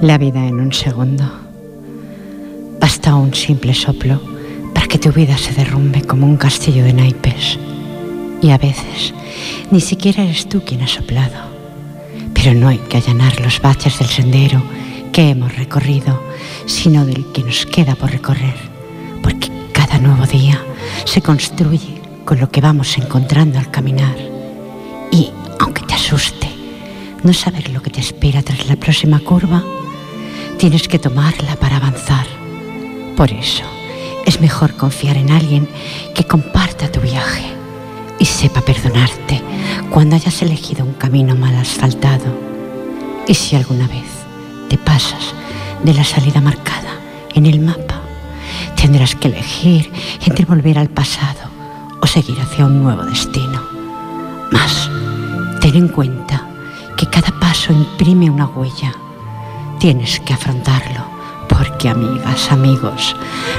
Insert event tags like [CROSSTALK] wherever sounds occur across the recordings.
La vida en un segundo. Basta un simple soplo para que tu vida se derrumbe como un castillo de naipes. Y a veces ni siquiera eres tú quien ha soplado. Pero no hay que allanar los baches del sendero que hemos recorrido, sino del que nos queda por recorrer. Porque cada nuevo día se construye con lo que vamos encontrando al caminar. Y aunque te asuste no saber lo que te espera tras la próxima curva, Tienes que tomarla para avanzar. Por eso es mejor confiar en alguien que comparta tu viaje y sepa perdonarte cuando hayas elegido un camino mal asfaltado. Y si alguna vez te pasas de la salida marcada en el mapa, tendrás que elegir entre volver al pasado o seguir hacia un nuevo destino. Mas, ten en cuenta que cada paso imprime una huella Tienes que afrontarlo, porque amigas, amigos,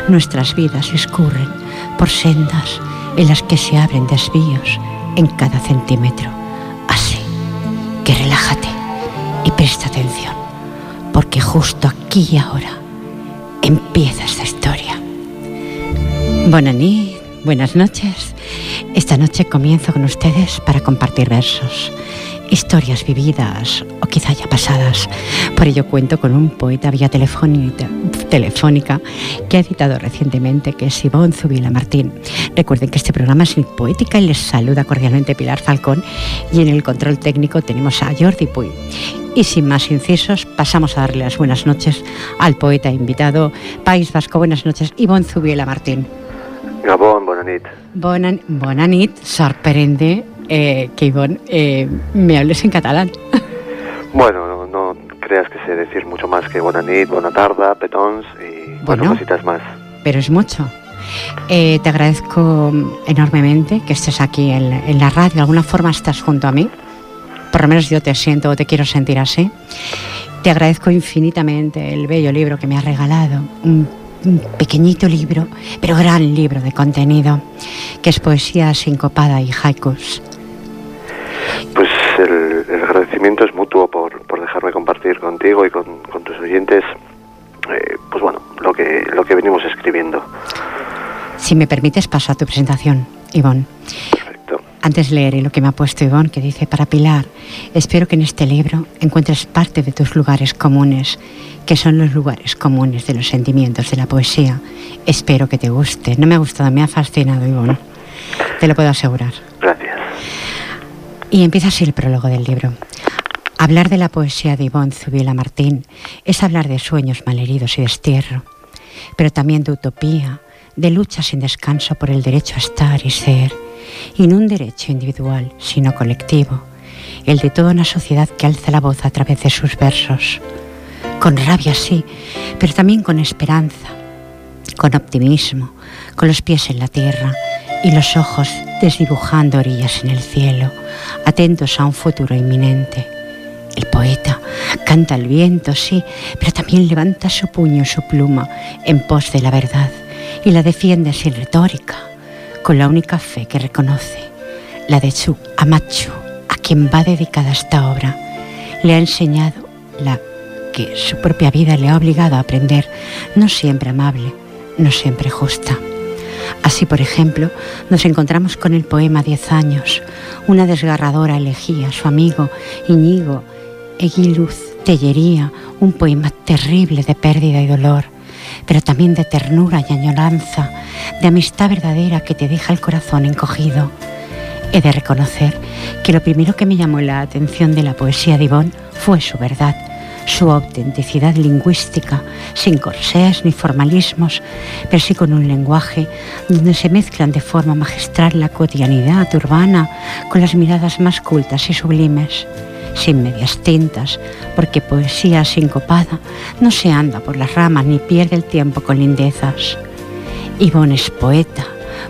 nuestras vidas escurren por sendas en las que se abren desvíos en cada centímetro. Así que relájate y presta atención, porque justo aquí y ahora empieza esta historia. Bonanit, buenas noches. Esta noche comienzo con ustedes para compartir versos historias vividas quizá ya pasadas. Por ello cuento con un poeta vía telefónica que ha editado recientemente, que es Ivonne Zubila Martín. Recuerden que este programa es poética y les saluda cordialmente Pilar Falcón y en el control técnico tenemos a Jordi Puy. Y sin más incisos, pasamos a darle las buenas noches al poeta invitado País Vasco. Buenas noches, Ivonne Zubila Martín. Gabón, bonanit. Bonan, bonanit, sorprende eh, que Ivonne eh, me hables en catalán. [LAUGHS] Bueno, no, creas que sé decir mucho más que buena nit, buena tarda, petons y bueno, cositas más. Pero es mucho. Eh, te agradezco enormemente que estés aquí en, en, la radio. De alguna forma estás junto a mí. Por lo menos yo te siento o te quiero sentir así. Te agradezco infinitamente el bello libro que me has regalado. Un un pequeñito libro, pero gran libro de contenido, que es poesía sincopada y haikus. Pues el, agradecimiento es mutuo por, por, dejarme compartir contigo y con, tus oyentes, eh, pues bueno, lo que, lo que venimos escribiendo. Si me permites, paso a tu presentación, Ivonne. Perfecto. Antes leeré lo que me ha puesto Ivonne, que dice, para Pilar, espero que en este libro encuentres parte de tus lugares comunes que son los lugares comunes de los sentimientos de la poesía. Espero que te guste. No me ha gustado, me ha fascinado, Ivonne. Te lo puedo asegurar. Gracias. Y empieza así el prólogo del libro. Hablar de la poesía de Ivonne Zubila Martín es hablar de sueños malheridos y destierro, pero también de utopía, de lucha sin descanso por el derecho a estar y ser, y no un derecho individual, sino colectivo, el de toda una sociedad que alza la voz a través de sus versos con rabia sí, pero también con esperanza, con optimismo, con los pies en la tierra y los ojos desdibujando orillas en el cielo, atentos a un futuro inminente. El poeta canta al viento, sí, pero también levanta su puño su pluma en pos de la verdad y la defiende sin retórica, con la única fe que reconoce, la de su Amachu, a quien va dedicada esta obra. Le ha enseñado la que su propia vida le ha obligado a aprender, no siempre amable, no siempre justa. Así, por ejemplo, nos encontramos con el poema Diez años, una desgarradora elegía, su amigo Iñigo Eguiluz Tellería, un poema terrible de pérdida y dolor, pero también de ternura y añoranza, de amistad verdadera que te deja el corazón encogido. He de reconocer que lo primero que me llamó la atención de la poesía de Ivonne fue su verdad, su autenticidad lingüística, sin corsés ni formalismos, pero sí con un lenguaje donde se mezclan de forma magistral la cotidianidad urbana con las miradas más cultas y sublimes sin medias tintas, porque poesía sincopada no se anda por las ramas ni pierde el tiempo con lindezas. Ivonne es poeta,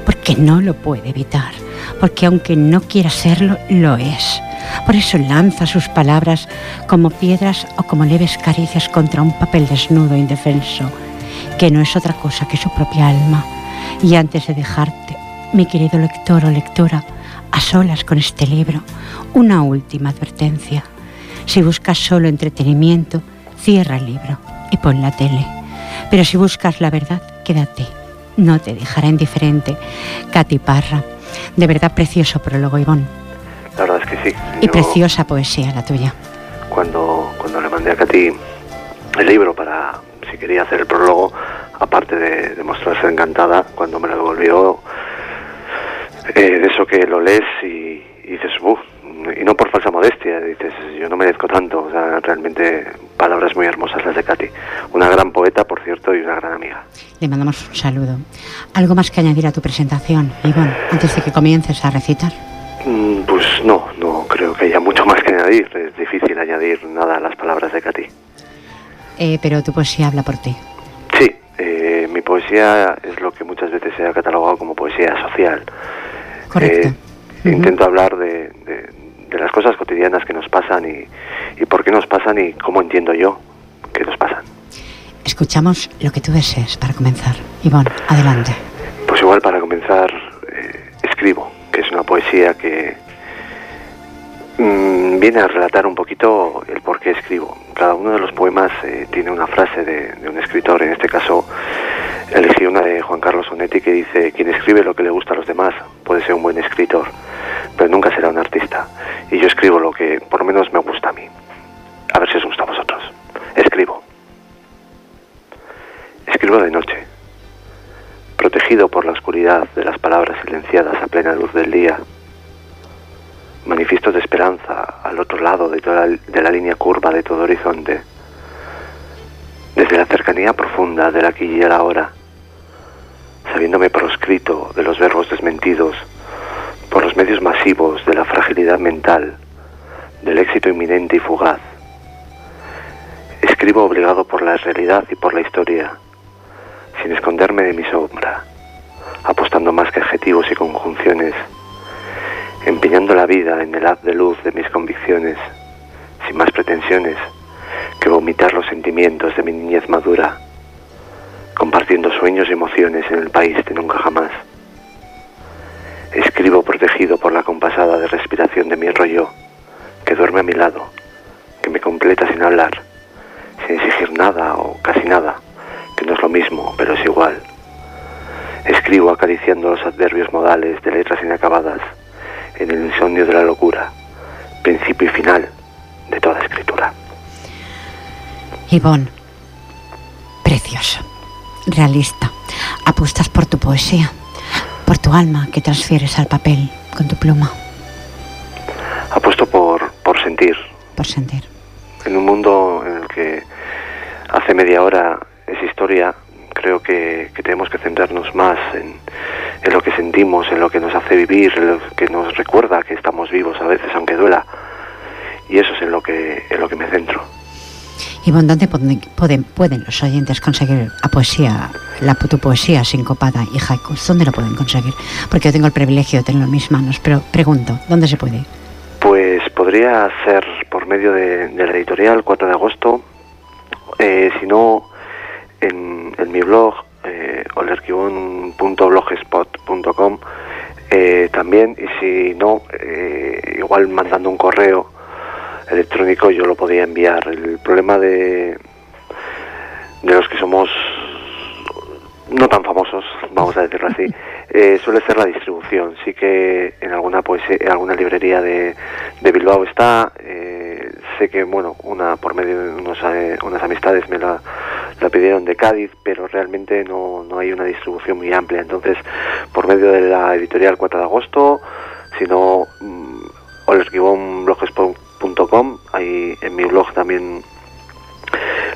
porque no lo puede evitar, porque aunque no quiera serlo, lo es. Por eso lanza sus palabras como piedras o como leves caricias contra un papel desnudo e indefenso, que no es otra cosa que su propia alma. Y antes de dejarte, mi querido lector o lectora, a solas con este libro, una última advertencia. Si buscas solo entretenimiento, cierra el libro y pon la tele. Pero si buscas la verdad, quédate. No te dejará indiferente. Katy Parra. De verdad precioso prólogo, Ivón. La verdad es que sí. Y preciosa poesía la tuya. Cuando, cuando le mandé a Katy el libro para, si quería hacer el prólogo, aparte de, de mostrarse encantada, cuando me lo devolvió, eh, de eso que lo lees y, dices, uff, y no por falsa modestia, dices, yo no merezco tanto, o sea, realmente palabras muy hermosas las de Katy. Una gran poeta, por cierto, y una gran amiga. Le mandamos un saludo. ¿Algo más que añadir a tu presentación, Iván, antes de que comiences a recitar? Mm, pues no, no creo que haya mucho más que añadir. Es difícil añadir nada a las palabras de Katy. Eh, pero tu poesía habla por ti. Sí, eh, mi poesía es lo que muchas veces se ha catalogado como poesía social. Correcto. Eh, intento hablar de, de, las cosas cotidianas que nos pasan y, y por qué nos pasan y cómo entiendo yo que nos pasan. Escuchamos lo que tú desees para comenzar. Ivonne, adelante. Pues igual para comenzar, eh, escribo, que es una poesía que mmm, viene a relatar un poquito el por qué escribo. Cada uno de los poemas eh, tiene una frase de, de, un escritor, en este caso elegí una de Juan Carlos Onetti que dice, quien escribe lo que le gusta a los demás puede ser un buen escritor, pero nunca será un artista. Y yo escribo lo que por lo menos me gusta a mí. A ver si os gusta a vosotros. Escribo. Escribo de noche, protegido por la oscuridad de las palabras silenciadas a plena luz del día. Manifiestos de esperanza al otro lado de, toda, de la línea curva de todo horizonte. Desde la cercanía profunda del aquí y el ahora sabiéndome proscrito de los verbos desmentidos, por los medios masivos de la fragilidad mental, del éxito inminente y fugaz. Escribo obligado por la realidad y por la historia, sin esconderme de mi sombra, apostando más que adjetivos y conjunciones, empeñando la vida en el haz de luz de mis convicciones, sin más pretensiones que vomitar los sentimientos de mi niñez madura compartiendo sueños y emociones en el país de nunca jamás. Escribo protegido por la compasada de respiración de mi rollo, que duerme a mi lado, que me completa sin hablar, sin exigir nada o casi nada, que no es lo mismo, pero es igual. Escribo acariciando los adverbios modales de letras inacabadas, en el insomnio de la locura, principio y final de toda escritura. Ivonne, precioso realista. Apuestas por tu poesía, por tu alma que transfieres al papel con tu pluma. Apuesto por, por sentir. Por sentir. En un mundo en el que hace media hora es historia, creo que, que tenemos que centrarnos más en, en, lo que sentimos, en lo que nos hace vivir, en lo que nos recuerda que estamos vivos a veces, aunque duela. Y eso es en lo que, en lo que me centro. Ivonne, ¿dónde pueden, pueden, los oyentes conseguir la poesía, la, tu poesía sincopada y haikus? ¿Dónde lo pueden conseguir? Porque yo tengo el privilegio de tenerlo en mis manos, pero pregunto, ¿dónde se puede? Pues podría ser por medio de, la editorial 4 de agosto, eh, si no en, en, mi blog eh, olerquibon.blogspot.com eh, también y si no eh, igual mandando un correo electrónico yo lo podía enviar. El problema de, de los que somos no tan famosos, vamos a decirlo así, [LAUGHS] eh, suele ser la distribución. Sí que en alguna poesía, en alguna librería de, de Bilbao está. Eh, sé que, bueno, una por medio de unos, eh, unas amistades me la, la, pidieron de Cádiz, pero realmente no, no hay una distribución muy amplia. Entonces, por medio de la editorial 4 de agosto, sino um, Blogspot Ahí en mi blog también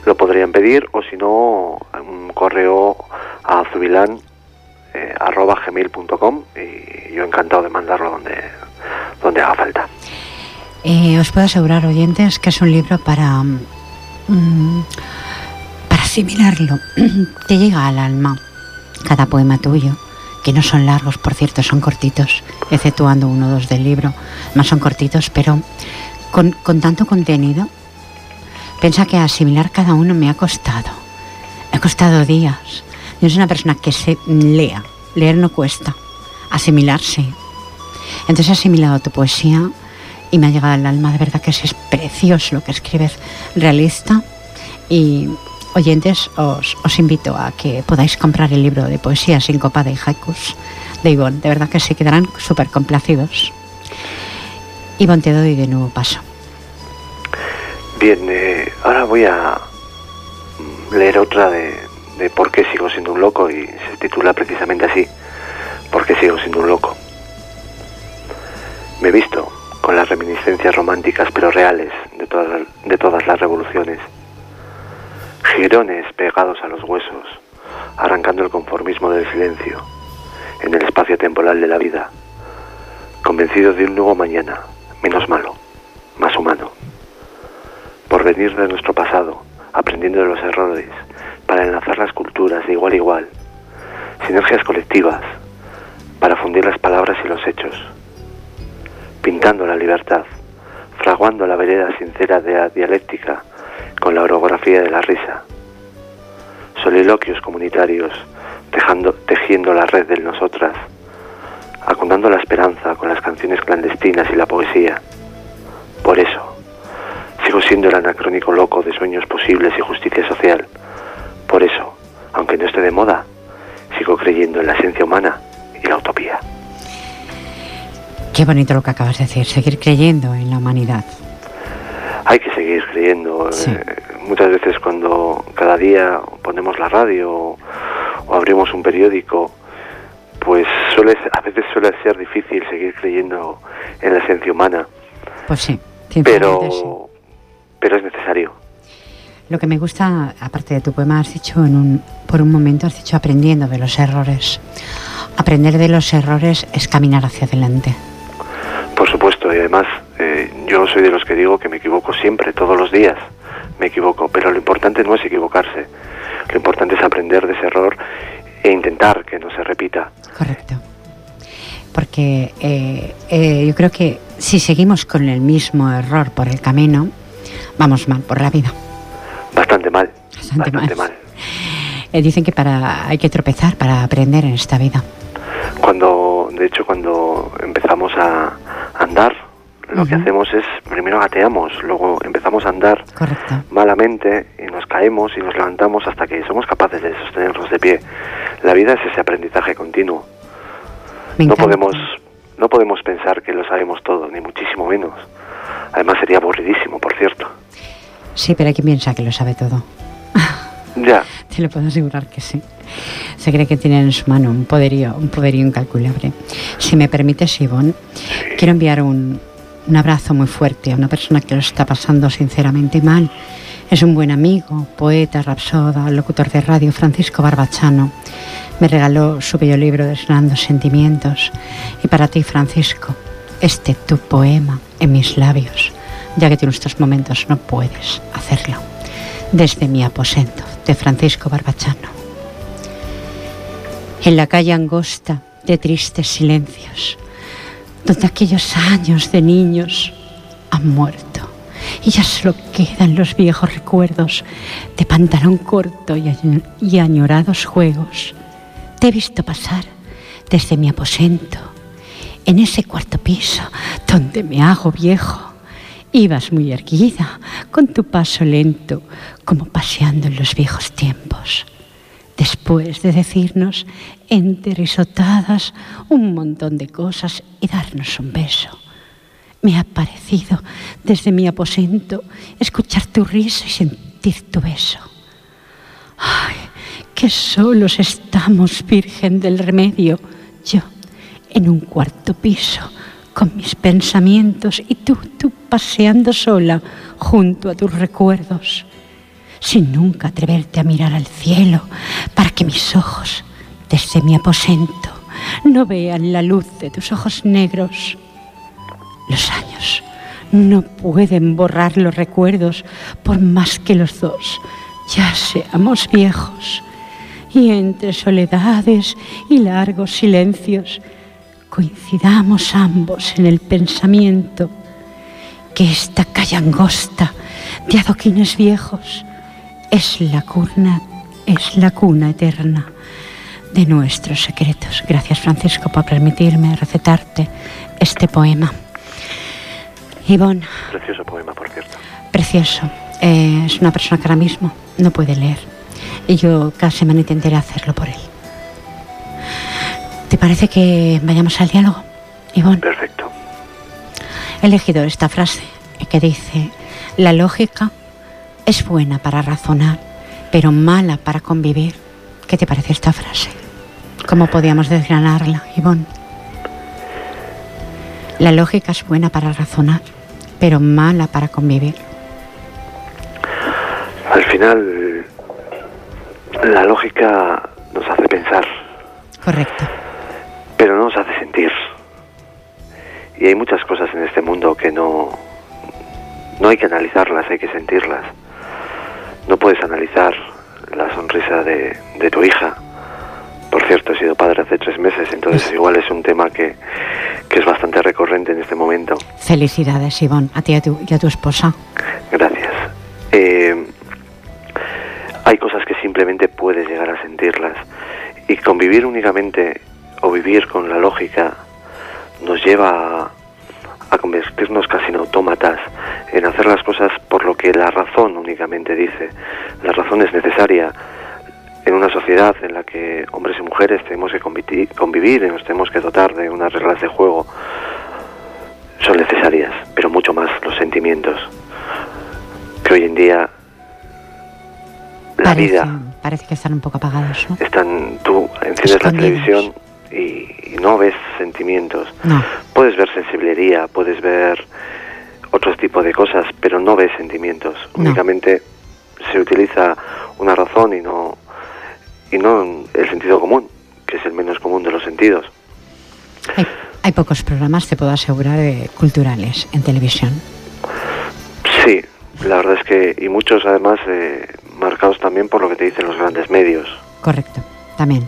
lo podrían pedir o si no, un correo a zubilán eh, arroba gmail.com y yo encantado de mandarlo donde, donde haga falta. Eh, os puedo asegurar, oyentes, que es un libro para, mm, para asimilarlo. [CLEARS THROAT] Te llega al alma cada poema tuyo, que no son largos, por cierto, son cortitos, exceptuando uno o dos del libro, más son cortitos, pero con, tanto contenido, piensa que asimilar cada uno me ha costado. Me ha costado días. Yo soy una persona que se lea. Leer no cuesta. Asimilarse. Entonces he asimilado tu poesía y me ha llegado al alma. De verdad que es precioso lo que escribes. Realista. Y oyentes, os, invito a que podáis comprar el libro de poesía sincopada y haikus de Ivonne. De verdad que se quedarán súper complacidos. Ivonne, te doy de nuevo paso. Bien, eh, ahora voy a leer otra de, por qué sigo siendo un loco y se titula precisamente así, ¿por qué sigo siendo un loco? Me he visto con las reminiscencias románticas pero reales de todas, de todas las revoluciones, girones pegados a los huesos, arrancando el conformismo del silencio en el espacio temporal de la vida, convencido de un nuevo mañana, menos malo, más humano, por venir de nuestro pasado, aprendiendo de los errores, para enlazar las culturas de igual a igual, sinergias colectivas, para fundir las palabras y los hechos, pintando la libertad, fraguando la vereda sincera de la dialéctica con la orografía de la risa, soliloquios comunitarios, tejiendo la red de nosotras, acundando la esperanza con las canciones clandestinas y la poesía. Por eso, sigo siendo el anacrónico loco de sueños posibles y justicia social, por eso, aunque no esté de moda, sigo creyendo en la esencia humana y la utopía. Qué bonito lo que acabas de decir, seguir creyendo en la humanidad. Hay que seguir creyendo. Eh, muchas veces cuando cada día ponemos la radio o, abrimos un periódico, pues suele, a veces suele ser difícil seguir creyendo en la esencia humana. Pues sí, pero, pero es necesario. Lo que me gusta, aparte de tu poema, has dicho en un, por un momento, has dicho aprendiendo de los errores. Aprender de los errores es caminar hacia adelante. Por supuesto, y además eh, yo soy de los que digo que me equivoco siempre, todos los días me equivoco, pero lo importante no es equivocarse, lo importante es aprender de ese error e intentar que no se repita. Correcto. Porque eh, eh, yo creo que si seguimos con el mismo error por el camino, vamos mal por la vida. Bastante mal. Bastante, mal. Eh, dicen que para hay que tropezar para aprender en esta vida. Cuando, de hecho, cuando empezamos a andar, lo que hacemos es primero gateamos, luego empezamos a andar malamente y nos caemos y nos levantamos hasta que somos capaces de sostenernos de pie. La vida es ese aprendizaje continuo. no podemos no podemos pensar que lo sabemos todo, ni muchísimo menos. Además sería aburridísimo, por cierto. Sí, pero hay quien piensa que lo sabe todo. [LAUGHS] [LAUGHS] Ya. Te lo puedo asegurar que sí. Se cree que tiene en su mano un poderío, un poderío incalculable. Si me permites, Ivonne, quiero enviar un, un abrazo muy fuerte a una persona que lo está pasando sinceramente mal. Es un buen amigo, poeta, rapsoda, locutor de radio, Francisco Barbachano. Me regaló su bello libro Desnando Sentimientos. Y para ti, Francisco, este tu poema en mis labios ya que en estos momentos no puedes hacerlo. Desde mi aposento de Francisco Barbachano. En la calle angosta de tristes silencios, donde aquellos años de niños han muerto y ya solo quedan los viejos recuerdos de pantalón corto y añorados juegos. Te he visto pasar desde mi aposento, en ese cuarto piso donde me hago viejo Ibas muy erguida, con tu paso lento, como paseando en los viejos tiempos. Después de decirnos enterisotadas un montón de cosas y darnos un beso. Me ha parecido desde mi aposento escuchar tu risa y sentir tu beso. Ay, que solos estamos, Virgen del Remedio, yo en un cuarto piso con mis pensamientos y tú, tú paseando sola junto a tus recuerdos. Sin nunca atreverte a mirar al cielo para que mis ojos, desde mi aposento, no vean la luz de tus ojos negros. Los años no pueden borrar los recuerdos por más que los dos ya seamos viejos y entre soledades y largos silencios coincidamos ambos en el pensamiento que esta calle angosta de adoquines viejos es la cuna, es la cuna eterna de nuestros secretos. Gracias Francisco por permitirme recetarte este poema. Ivonne. Precioso poema, por cierto. Precioso. Eh, es una persona que ahora mismo no puede leer. Y yo casi me intentaré hacerlo por él. ¿Te parece que vayamos al diálogo, Ivonne? Perfecto. He elegido esta frase que dice, la lógica es buena para razonar, pero mala para convivir. ¿Qué te parece esta frase? ¿Cómo podíamos desgranarla, Ivonne? La lógica es buena para razonar, pero mala para convivir. Al final, la lógica nos hace pensar. Correcto. Pero no nos hace sentir. Y hay muchas cosas en este mundo que no, no hay que analizarlas, hay que sentirlas. No puedes analizar la sonrisa de, de tu hija. Por cierto, he sido padre hace tres meses, entonces igual es un tema que, que es bastante recurrente en este momento. Felicidades, Ivonne, a ti y a tu, y a tu esposa. Gracias. Eh, hay cosas que simplemente puedes llegar a sentirlas y convivir únicamente o vivir con la lógica nos lleva a, convertirnos casi en autómatas, en hacer las cosas por lo que la razón únicamente dice. La razón es necesaria en una sociedad en la que hombres y mujeres tenemos que convivir, y nos tenemos que dotar de unas reglas de juego. Son necesarias, pero mucho más los sentimientos. Que hoy en día la parece, vida Parece que están un poco apagados, ¿no? están tú enciendes la televisión y, y no ves sentimientos No. puedes ver sensibilidad puedes ver otros tipos de cosas pero no ves sentimientos No. únicamente se utiliza una razón y no y no el sentido común que es el menos común de los sentidos Hay, hay pocos programas, te puedo asegurar, eh, culturales en televisión. sí la verdad es que y muchos además eh, marcados también por lo que te dicen los grandes medios Correcto, también.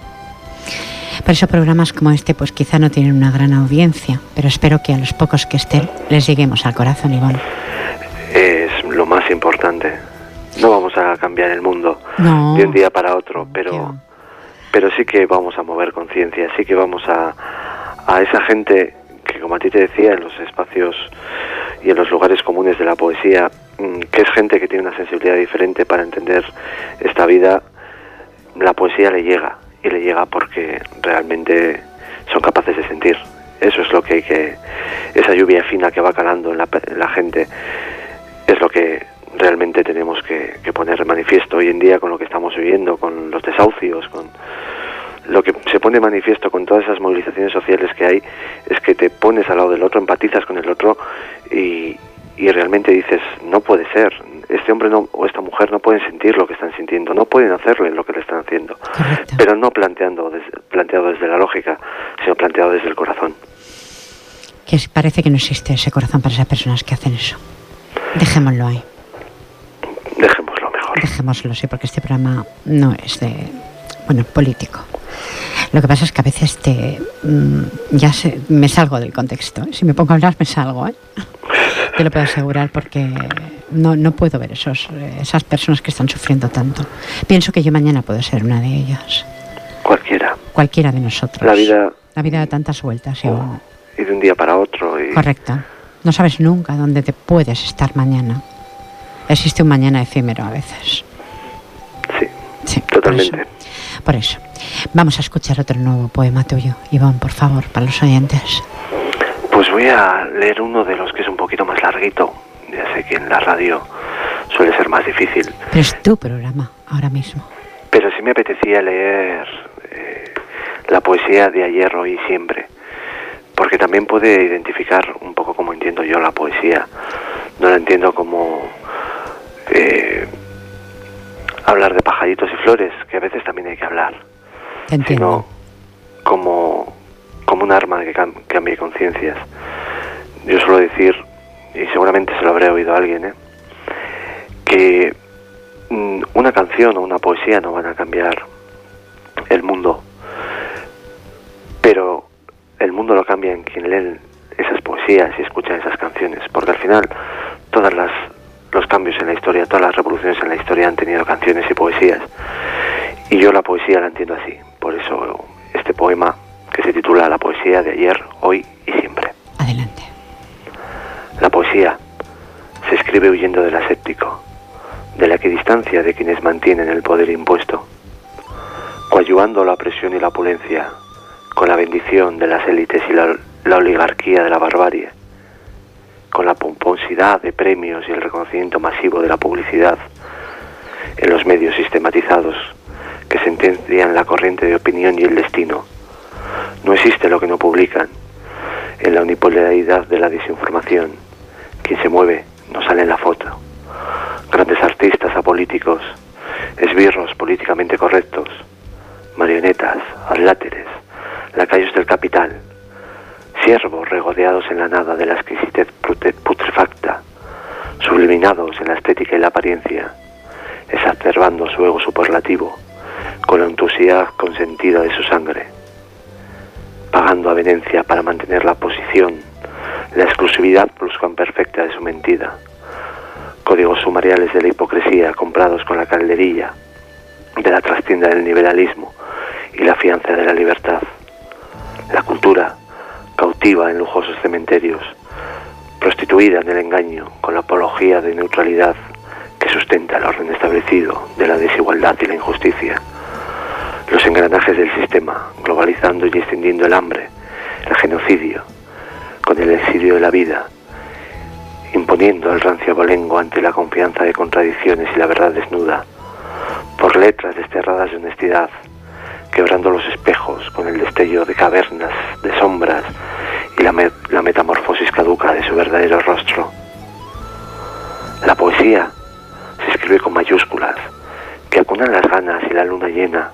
Por eso programas como este pues quizá no tienen una gran audiencia, pero espero que a los pocos que estén les lleguemos al corazón, Ivonne. es lo más importante no vamos a cambiar el mundo No. de un día para otro, ¿Qué pero pero sí que vamos a mover conciencia, sí que vamos a, a esa gente que, como a ti te decía, en los espacios y en los lugares comunes de la poesía, mm, que es gente que tiene una sensibilidad diferente para entender esta vida, la poesía le llega, y le llega porque realmente son capaces de sentir. Eso es lo que hay que, esa lluvia fina que va calando en la, en la gente, es lo que realmente tenemos que, que poner de manifiesto hoy en día con lo que estamos viviendo, con los desahucios, con lo que se pone manifiesto con todas esas movilizaciones sociales que hay, es que te pones al lado del otro, empatizas con el otro y, y realmente dices, no puede ser, este hombre no, o esta mujer no pueden sentir lo que están sintiendo, no pueden hacerle lo que le están haciendo, Correcto. pero no planteando des- planteado desde la lógica, sino planteado desde el corazón. Que parece que no existe ese corazón para esas personas que hacen eso. Dejémoslo ahí. Dejémoslo mejor. Dejémoslo, sí, porque este programa no es de, bueno, político. Lo que pasa es que a veces te, mm, ya se- me salgo del contexto. Si me pongo a hablar, me salgo. ¿eh? Te lo puedo asegurar porque no, no puedo ver esos, esas personas que están sufriendo tanto. Pienso que yo mañana puedo ser una de ellas. Cualquiera. Cualquiera de nosotros. La vida La vida da tantas vueltas. y y de un día para otro. Y Correcto. No sabes nunca dónde te puedes estar mañana. Existe un mañana efímero a veces. Sí, Sí, por totalmente. eso. Por eso. Vamos a escuchar otro nuevo poema tuyo, Ivonne, por favor, para los oyentes. Pues voy a leer uno de los que es un poquito más larguito. Ya sé que en la radio suele ser más difícil. Pero es tu programa ahora mismo. Pero sí me apetecía leer eh, la poesía de ayer, hoy y siempre. Porque también puede identificar un poco como entiendo yo la poesía. No la entiendo como eh, hablar de pajaritos y flores, que a veces también hay que hablar, sino como, como un arma que cambie conciencias. Yo suelo decir, y seguramente se lo habré oído a alguien, ¿eh? que mm, una canción o una poesía no van a cambiar el mundo, pero el mundo lo cambia en quien lee esas poesías y escucha esas canciones, porque al final todas las los cambios en la historia, todas las revoluciones en la historia han tenido canciones y poesías. Y yo la poesía la entiendo así. Por eso este poema que se titula La poesía de ayer, hoy y siempre. Adelante. La poesía se escribe huyendo del aséptico, de la equidistancia de quienes mantienen el poder impuesto, coadyuvando la presión y la opulencia, con la bendición de las élites y la, la oligarquía de la barbarie con la pomposidad de premios y el reconocimiento masivo de la publicidad en los medios sistematizados que sentencian la corriente de opinión y el destino. No existe lo que no publican. En la unipolaridad de la desinformación, quien se mueve no sale en la foto. Grandes artistas apolíticos, esbirros políticamente correctos, marionetas, aláteres, lacayos del capital, siervos regodeados en la nada de la exquisitez putrefacta, subliminados en la estética y la apariencia, exacerbando su ego superlativo con la entusiasmo consentida de su sangre, pagando avenencia para mantener la posición, la exclusividad perfecta de su mentira, códigos sumariales de la hipocresía comprados con la calderilla de la trastienda del liberalismo y la fianza de la libertad. La cultura cautiva en lujosos cementerios, prostituida en el engaño con la apología de neutralidad que sustenta el orden establecido de la desigualdad y la injusticia. Los engranajes del sistema, globalizando y extendiendo el hambre, el genocidio, con el exilio de la vida, imponiendo el rancio abolengo ante la confianza de contradicciones y la verdad desnuda, por letras desterradas de honestidad, quebrando los espejos con el destello de cavernas, de sombras y la, la metamorfosis caduca de su verdadero rostro. La poesía se escribe con mayúsculas que acunan las ganas y la luna llena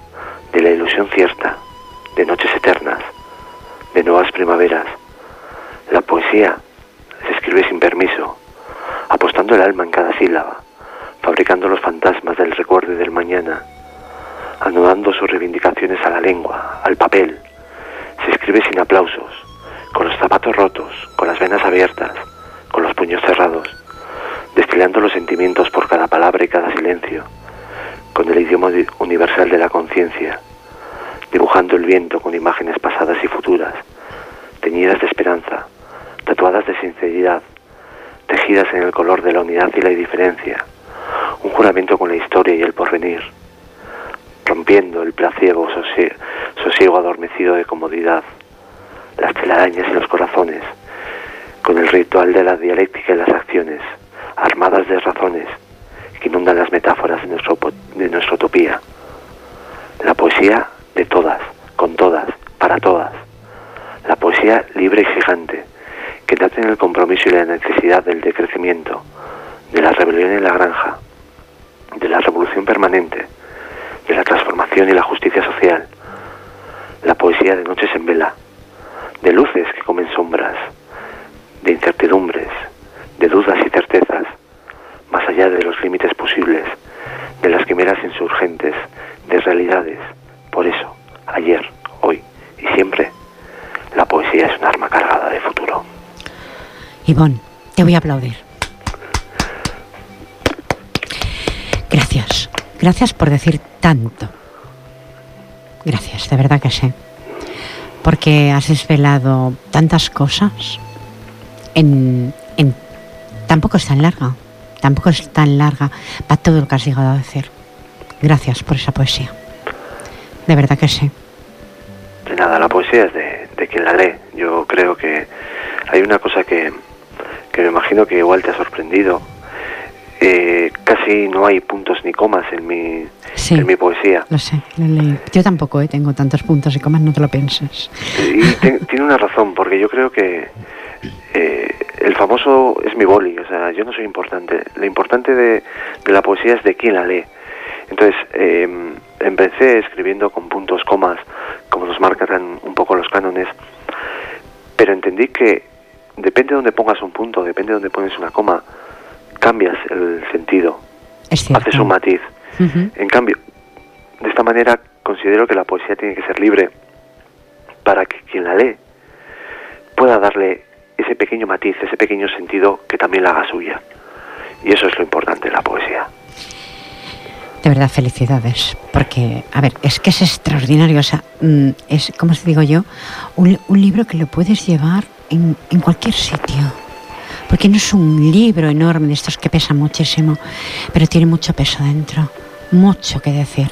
de la ilusión cierta, de noches eternas, de nuevas primaveras. La poesía se escribe sin permiso, apostando el alma en cada sílaba, fabricando los fantasmas del recuerdo y del mañana anudando sus reivindicaciones a la lengua, al papel. Se escribe sin aplausos, con los zapatos rotos, con las venas abiertas, con los puños cerrados, destilando los sentimientos por cada palabra y cada silencio, con el idioma universal de la conciencia, dibujando el viento con imágenes pasadas y futuras, teñidas de esperanza, tatuadas de sinceridad, tejidas en el color de la unidad y la indiferencia, un juramento con la historia y el porvenir rompiendo el placiego sosiego adormecido de comodidad, las telarañas y los corazones, con el ritual de la dialéctica y las acciones, armadas de razones que inundan las metáforas de, nuestro, de nuestra utopía. La poesía de todas, con todas, para todas. La poesía libre y gigante, que nace en el compromiso y la necesidad del decrecimiento, de la rebelión en la granja, de la revolución permanente, de la transformación y la justicia social, la poesía de noches en vela, de luces que comen sombras, de incertidumbres, de dudas y certezas, más allá de los límites posibles, de las quimeras insurgentes, de realidades. Por eso, ayer, hoy y siempre, la poesía es un arma cargada de futuro. Ivonne, te voy a aplaudir. Gracias. Gracias por decir tanto. Gracias, de verdad que sé. Porque has desvelado tantas cosas en, en tampoco es tan larga. Tampoco es tan larga para todo lo que has llegado a decir. Gracias por esa poesía. De verdad que sé. De nada, la poesía es de, de quien la lee. Yo creo que hay una cosa que, que me imagino que igual te ha sorprendido eh, casi no hay puntos ni comas en mi, en mi poesía. Lo sé, Yo tampoco eh, tengo tantos puntos y comas, no te lo pienses. Y tiene una razón, porque yo creo que eh, el famoso es mi boli, o sea, yo no soy importante. Lo importante de, la poesía es de quién la lee. Entonces, eh, empecé escribiendo con puntos, comas, como nos marcan un poco los cánones, pero entendí que depende de donde pongas un punto, depende de donde pones una coma, cambias el sentido, haces un matiz. En cambio, de esta manera considero que la poesía tiene que ser libre para que quien la lee pueda darle ese pequeño matiz, ese pequeño sentido que también la haga suya. Y eso es lo importante de la poesía. De verdad, felicidades. Porque, a ver, es que es extraordinario. O sea, mm, es, como os digo yo, un, un libro que lo puedes llevar en, en cualquier sitio. Porque no es un libro enorme de estos que pesa muchísimo, pero tiene mucho peso dentro. Mucho que decir.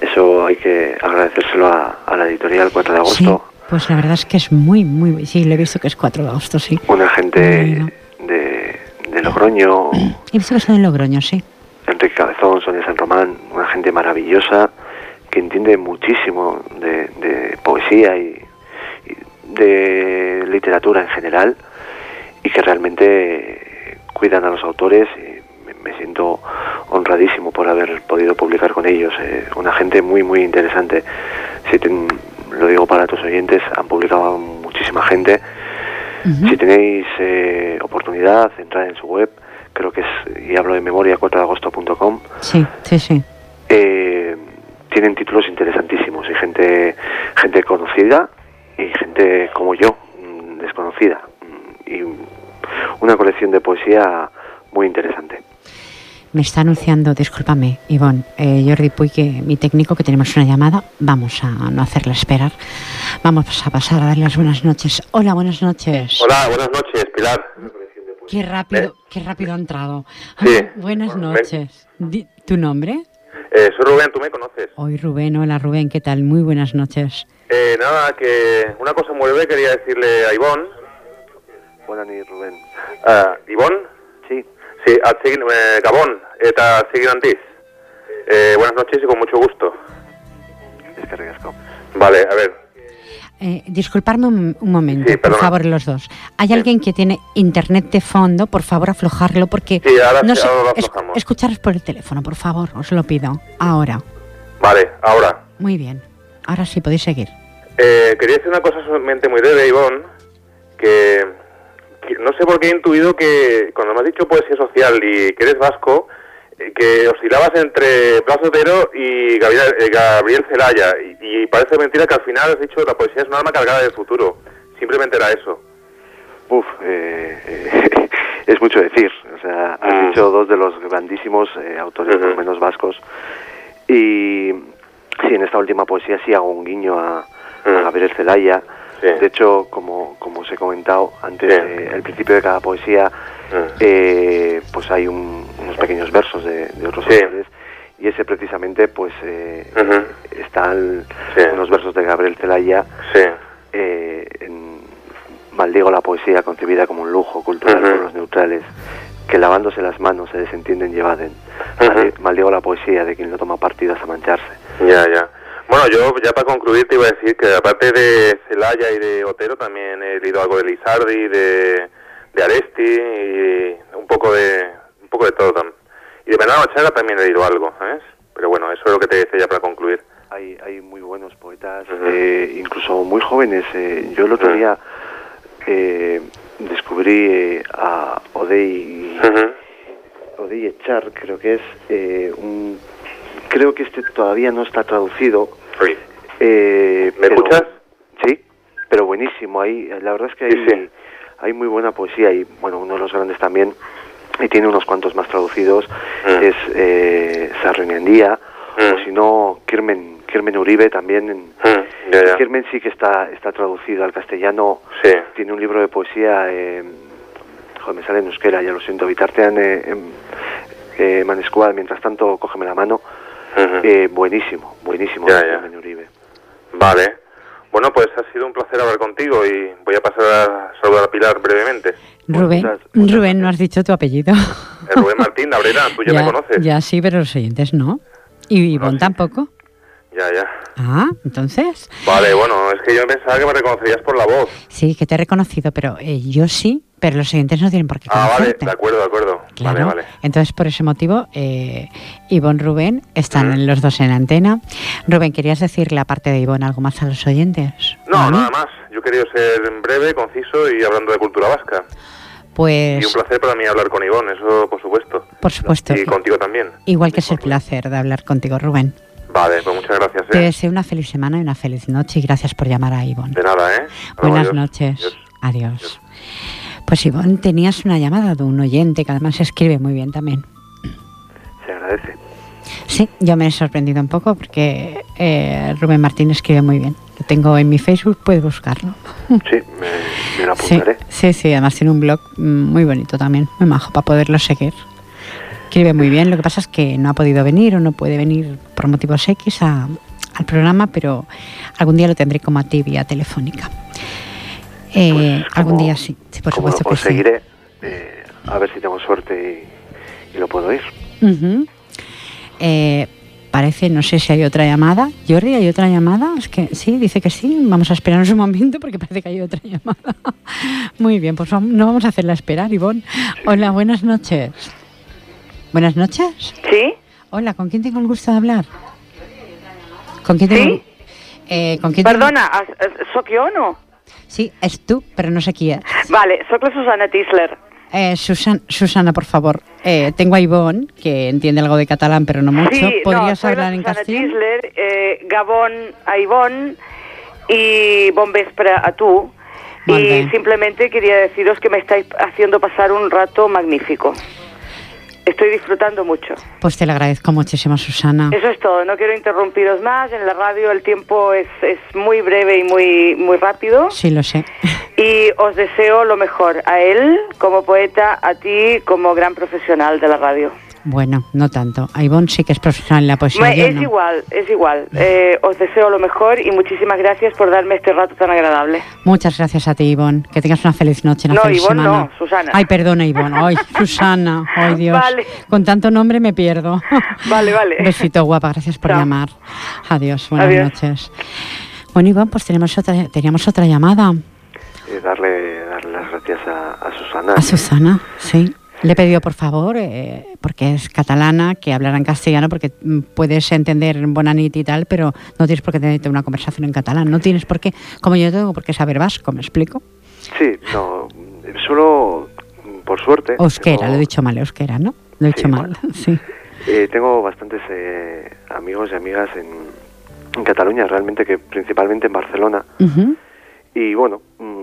Eso hay que agradecérselo a, a la editorial 4 de agosto, pues la verdad es que es muy, muy... Sí, lo he visto que es 4 de agosto, sí. una gente Bueno. de, de Logroño, [CLEARS THROAT] He visto que son de Logroño, sí. Enrique Cabezón, Sonia San Román, una gente maravillosa que entiende muchísimo de, de poesía y, y de literatura en general y que realmente cuidan a los autores y me, me siento honradísimo por haber podido publicar con ellos. eh, una gente muy, muy interesante. Si ten- lo digo para tus oyentes, han publicado muchísima gente. Si tenéis eh, oportunidad, entrad en su web, creo que es, y hablo de memoria, 4deagosto.com, Sí, sí, sí. eh, tienen títulos interesantísimos y gente, gente conocida y gente como yo, mm, desconocida. Mm, Y una colección de poesía muy interesante. Me está anunciando, discúlpame, Ivonne, eh, Jordi Puy, que mi técnico, que tenemos una llamada. Vamos a no hacerle esperar. Vamos a pasar a darle las buenas noches. Hola, buenas noches. Hola, buenas noches, Pilar. Qué rápido, ¿Eh? qué rápido ha entrado. Sí. Ah, buenas Bueno, noches. Di- ¿Tu nombre? Eh, soy Rubén, tú me conoces. Hoy Rubén, hola Rubén, ¿qué tal? Muy buenas noches. Eh, nada, que una cosa muy breve quería decirle a Ivonne. Buenas noches, Rubén. Uh, Ivonne? Sí, Sí, atsegin, eh, Gabón, eta atsegin handiz. Eh, buenas noches y con mucho gusto. es que ricasco. Vale, a ver. Eh, disculparme un, un momento, Sí, por favor, los dos. Hay Sí. alguien que tiene internet de fondo, por favor, aflojarlo, porque Sí, ahora no sí, sé, ahora lo es- escucharos por el teléfono, por favor, os lo pido. Ahora. Vale, ahora. Muy bien. Ahora sí podéis seguir. Eh, quería decir una cosa solamente muy breve, Ivonne, que, que no sé por qué he intuido que cuando me has dicho poesía social y que eres vasco, que oscilabas entre Blas Otero y Gabriel, eh, Gabriel Celaya, y, y parece mentira que al final has dicho la poesía es un arma cargada del futuro. Simplemente era eso. Uf, eh, eh, [LAUGHS] es mucho decir. O sea, has Mm. dicho dos de los grandísimos eh, autores, por lo Ujú. menos vascos. Y sí, en esta última poesía sí hago un guiño a, a. Gabriel Celaya. Sí. De hecho, como, como os he comentado antes, Sí. eh, al principio de cada poesía, eh, pues hay un- unos pequeños versos de, de otros Sí. autores. Y ese precisamente, pues, eh, Ujú. están Sí. unos versos de Gabriel Celaya Sí. eh, en Maldigo la poesía concebida como un lujo cultural Ujú. por los neutrales, que lavándose las manos se desentienden y evaden. Maldi- Maldigo la poesía de quien no toma partido hasta mancharse. Ya, ya. Bueno, yo ya para concluir te iba a decir que aparte de Celaya y de Otero también he leído algo de Lizardi, de, de Aresti y un poco de poco de todo. Y de Bernardo Machado también he leído algo, ¿sabes? Pero bueno, eso es lo que te decía ya para concluir. Hay, hay muy buenos poetas, Ujú. eh, incluso muy jóvenes. eh, yo el otro Ujú. día eh, descubrí eh, a Odey, Ujú. Odey Echar, creo que es un un creo que este todavía no está traducido. Sí. Eh, ¿Me pero- escuchas? Sí, pero buenísimo. Ahí, la verdad es que hay, Sí, sí. hay muy buena poesía y, bueno, uno de los grandes también, y tiene unos cuantos más traducidos, Mm. es eh, Sarriñandía, Mm. o si no, Kirmen, Kirmen Uribe también. Mm, ya, ya. Kirmen sí que está, está traducido al castellano. Sí. Tiene un libro de poesía, eh, joder, me sale en euskera, ya lo siento, Vitartean eh, em, eh, Manescuad, mientras tanto, cógeme la mano. Ujú. Eh, buenísimo, buenísimo, ya. Kirmen Uribe. Vale. Bueno, pues ha sido un placer hablar contigo y voy a pasar a saludar a Pilar brevemente. Rubén, muchas- muchas Rubén, no has dicho tu apellido. Eh, Rubén Martín, Abrera, tú ya, me conoces. ya sí, pero los oyentes no. Y Ivonne sí. tampoco. ya, ya. Ah, entonces. Vale, bueno, es que yo pensaba que me reconocerías por la voz. Sí, que te he reconocido, pero eh, yo sí, pero los oyentes no tienen por qué Ah, vale, conocerte. de acuerdo, de acuerdo. Vale, Claro. vale. Entonces, por ese motivo, eh, Ivonne, Rubén están los dos en antena. Rubén, ¿querías decirle, aparte de Ivonne, algo más a los oyentes? ¿O No, mí? nada más. Yo quería ser breve, conciso y hablando de cultura vasca. Pues, Y un placer para mí hablar con Ivonne, eso por supuesto. por supuesto, Y contigo también. igual que es el placer de hablar contigo, Rubén. Vale, pues muchas gracias. Te ¿eh? deseo una feliz semana y una feliz noche y gracias por llamar a Ivonne. De nada, ¿eh? Buenas adiós. noches. Adiós. Adiós. Pues Ivonne, tenías una llamada de un oyente que además escribe muy bien también. Se agradece. Sí, yo me he sorprendido un poco porque eh, Rubén Martín escribe muy bien. Lo tengo en mi Facebook, puedes buscarlo. Sí, me, me lo [LAUGHS] apuntaré. sí, sí, además tiene un blog mm, muy bonito también, muy majo, para poderlo seguir. Escribe muy bien, lo que pasa es que no ha podido venir o no puede venir por motivos X a- al programa, pero algún día lo tendré como a ti vía telefónica. Eh, Pues, algún día sí, sí, por supuesto lo que sí. conseguiré, eh, a ver si tengo suerte y, y lo puedo ir. Eh, parece, no sé si hay otra llamada. Jordi, ¿hay otra llamada? Es que sí, dice que sí. Vamos a esperarnos un momento porque parece que hay otra [LAUGHS] llamada. Muy bien, pues no vamos a hacerla esperar, Ivonne. Hola, buenas noches. Buenas noches. Sí, Hola, ¿con quién tengo el gusto de hablar? ¿Con quién tengo? Sí? Eh, ¿con quién tengo- perdona, sóc jo o no? Sí, es tú, pero no sé quién. Vale, sóc la Susana Tisler. Eh, Susan- Susana, por favor. Eh, tengo a Ivonne, que entiende algo de catalán, pero no mucho. Sí, ¿Podrías hablar la en Susana castellano? Tisler, eh, Gabón a Ivonne y bon vespre a tú. Molt y bé. simplemente quería deciros que me estáis haciendo pasar un rato magnífico. Estoy disfrutando mucho. Pues te lo agradezco muchísimo, Susana. Eso es todo, no quiero interrumpiros más. En la radio el tiempo es, es muy breve y muy, muy rápido. Sí, lo sé. [LAUGHS] Y os deseo lo mejor a él como poeta, a ti como gran profesional de la radio. Bueno, no tanto. A Ivonne sí que es profesional en la poesía. Es no. igual, es igual. Eh, os deseo lo mejor y muchísimas gracias por darme este rato tan agradable. Muchas gracias a ti, Ivonne. Que tengas una feliz noche, una No, feliz Ivonne semana. no, Susana. Ay, perdona, Ivonne. Ay, [LAUGHS] Susana. Ay, Dios. Vale. Con tanto nombre me pierdo. Vale, vale. [LAUGHS] Besito, guapa. Gracias por Chao. llamar. Adiós. Buenas Adiós. noches. Bueno, Ivonne, pues tenemos otra, teníamos otra llamada. Eh, darle, darle las gracias a, a Susana. A Susana, sí. Le he pedido, por favor, eh, porque es catalana, que hablara en castellano, porque mm, puedes entender Bonanit y tal, pero no tienes por qué tener una conversación en catalán. No tienes por qué, como yo tengo por qué saber vasco, ¿me explico? Sí, no, solo por suerte. Euskera, tengo- lo he dicho mal, euskera, ¿no? Lo he Sí, dicho mal, bueno. [LAUGHS] sí. Eh, tengo bastantes eh, amigos y amigas en, en Cataluña, realmente que principalmente en Barcelona. Ujú. Y bueno, mm,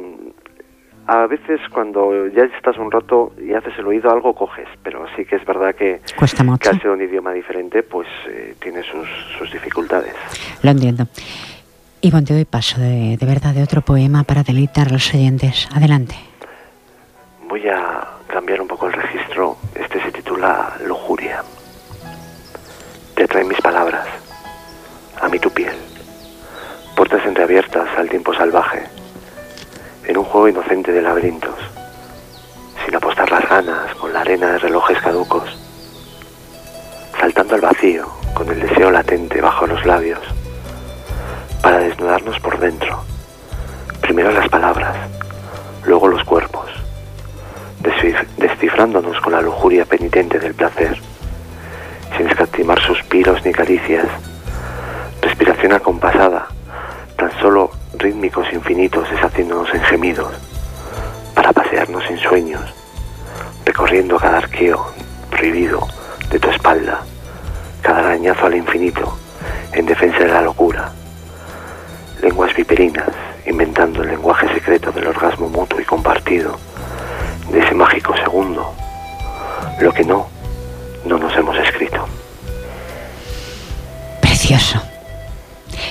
a veces cuando ya estás un rato y haces el oído algo coges, pero sí que es verdad que, Cuesta que mucho, al ser un idioma diferente pues eh, tiene sus, sus dificultades. lo entiendo. Ivonne, te doy paso de, de verdad de otro poema para deleitar a los oyentes. Adelante. Voy a cambiar un poco el registro. Este se titula Lujuria. Te traen mis palabras, a mí tu piel. Puertas entreabiertas al tiempo salvaje, en un juego inocente de laberintos, sin apostar las ganas con la arena de relojes caducos, saltando al vacío con el deseo latente bajo los labios, para desnudarnos por dentro. Primero las palabras, luego los cuerpos. Descif- descifrándonos con la lujuria penitente del placer, sin escatimar suspiros ni caricias, respiración acompasada, tan solo rítmicos infinitos deshaciéndonos en gemidos, para pasearnos sin sueños, recorriendo cada arqueo prohibido de tu espalda, cada arañazo al infinito, en defensa de la locura, lenguas viperinas, inventando el lenguaje secreto del orgasmo mutuo y compartido, de ese mágico segundo, lo que no, no nos hemos escrito. Precioso.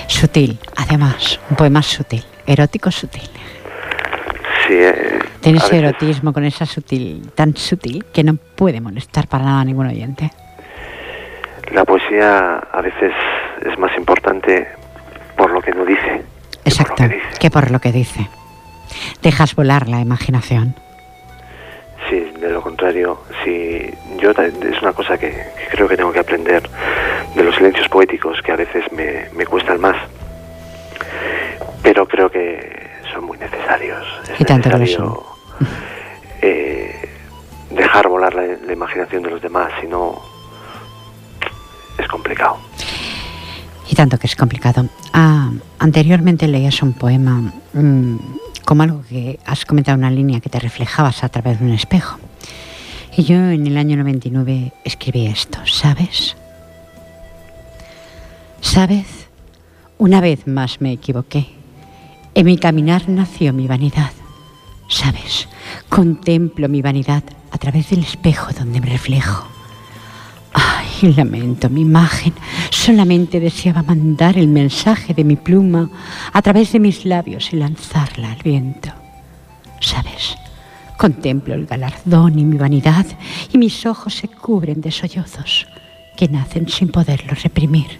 Sutil, además, un poema sutil, erótico sutil. Sí, eh, Tiene ese veces erotismo con esa sutil, tan sutil que no puede molestar para nada a ningún oyente. la poesía a veces es más importante por lo que no dice. que por Exacto, que dice. que por lo que dice. Dejas volar la imaginación. Sí, de lo contrario, si yo es una cosa que, que creo que tengo que aprender de los silencios poéticos que a veces me, me cuestan más, pero creo que son muy necesarios. Es Y tanto necesario [LAUGHS] eh, dejar volar la, imaginación de los demás, sino es complicado. Y tanto que es complicado. Ah, anteriormente leías un poema mm, como algo que has comentado una línea que te reflejabas a través de un espejo. Y yo en el año 99 escribí esto, ¿sabes? ¿Sabes? Una vez más me equivoqué. En mi caminar nació mi vanidad. ¿Sabes? Contemplo mi vanidad a través del espejo donde me reflejo. Ay, lamento mi imagen. Solamente deseaba mandar el mensaje de mi pluma a través de mis labios y lanzarla al viento. ¿Sabes? Contemplo el galardón y mi vanidad y mis ojos se cubren de sollozos que nacen sin poderlos reprimir.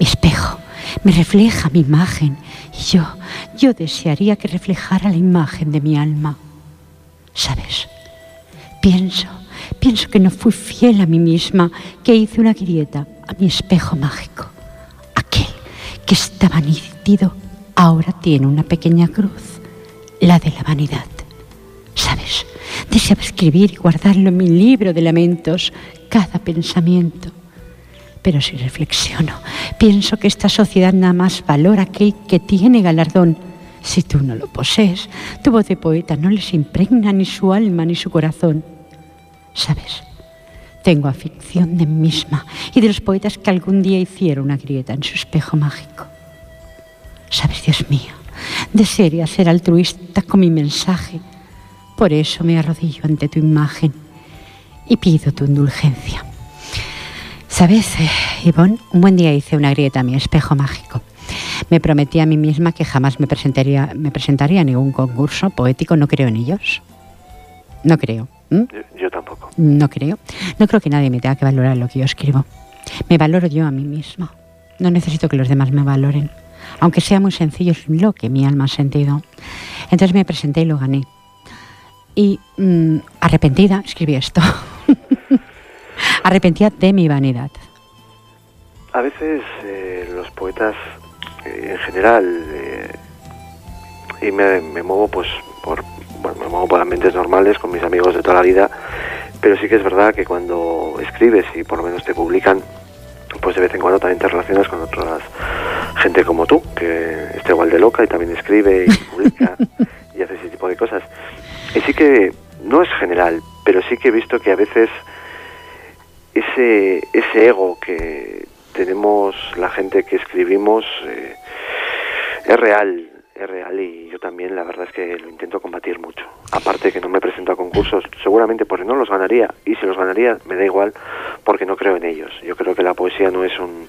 Mi espejo me refleja mi imagen y yo, yo desearía que reflejara la imagen de mi alma. ¿Sabes? Pienso, pienso que no fui fiel a mí misma, que hice una grieta a mi espejo mágico. Aquel que estaba nítido ahora tiene una pequeña cruz, la de la vanidad. ¿Sabes? Deseaba escribir y guardarlo en mi libro de lamentos, cada pensamiento. Pero si reflexiono, pienso que esta sociedad nada más valora aquel que tiene galardón. Si tú no lo posees, tu voz de poeta no les impregna ni su alma ni su corazón. ¿Sabes? Tengo afición de mí misma y de los poetas que algún día hicieron una grieta en su espejo mágico. ¿Sabes, Dios mío? Desearía ser altruista con mi mensaje por eso me arrodillo ante tu imagen y pido tu indulgencia. ¿Sabes, eh, Ivonne? Un buen día hice una grieta a mi espejo mágico. Me prometí a mí misma que jamás me presentaría, me presentaría a ningún concurso poético. No creo en ellos. No creo. Yo, tampoco. No creo. No creo que nadie me tenga que valorar lo que yo escribo. Me valoro yo a mí misma. No necesito que los demás me valoren. Aunque sea muy sencillo, es lo que mi alma ha sentido. Entonces me presenté y lo gané y mm, arrepentida, escribí esto, [LAUGHS] arrepentida de mi vanidad. A veces eh, los poetas eh, en general, eh, y me, muevo pues por, bueno, me muevo por ambientes normales con mis amigos de toda la vida, pero sí que es verdad que cuando escribes y por lo menos te publican, pues de vez en cuando también te relacionas con otras gente como tú, que está igual de loca y también escribe y publica [LAUGHS] y hace ese tipo de cosas. Y sí que, no es general, pero sí que he visto que a veces ese, ese ego que tenemos la gente que escribimos eh, es real, es real y yo también la verdad es que lo intento combatir mucho. Aparte que no me presento a concursos, seguramente porque no los ganaría y si los ganaría me da igual porque no creo en ellos. Yo creo que la poesía no es un,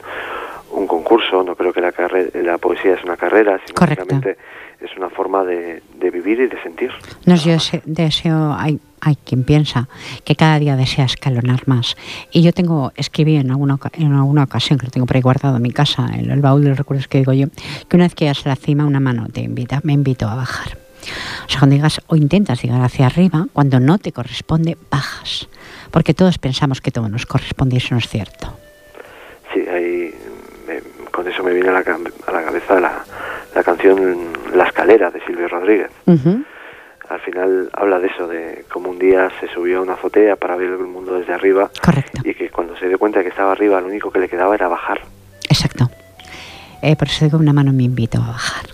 un concurso, no creo que la, la poesía es una carrera, sino simplemente es una forma de, vivir y de sentir. No, yo deseo, hay, hay quien piensa que cada día desea escalonar más. Y yo tengo, escribí en alguna, en alguna ocasión, que lo tengo por ahí guardado en mi casa, en el baúl de los recuerdos que digo yo, que una vez que llegas a la cima, una mano te invita, me invito a bajar. O sea, cuando digas o intentas llegar hacia arriba, cuando no te corresponde, bajas. Porque todos pensamos que todo nos corresponde y eso no es cierto. Sí, ahí con eso me viene a la, a la cabeza la, la canción La escalera de Silvio Rodríguez. Al final habla de eso, de cómo un día se subió a una azotea para ver el mundo desde arriba. Correcto. Y que cuando se dio cuenta de que estaba arriba, lo único que le quedaba era bajar. Exacto. Eh, por eso digo, una mano me invito a bajar.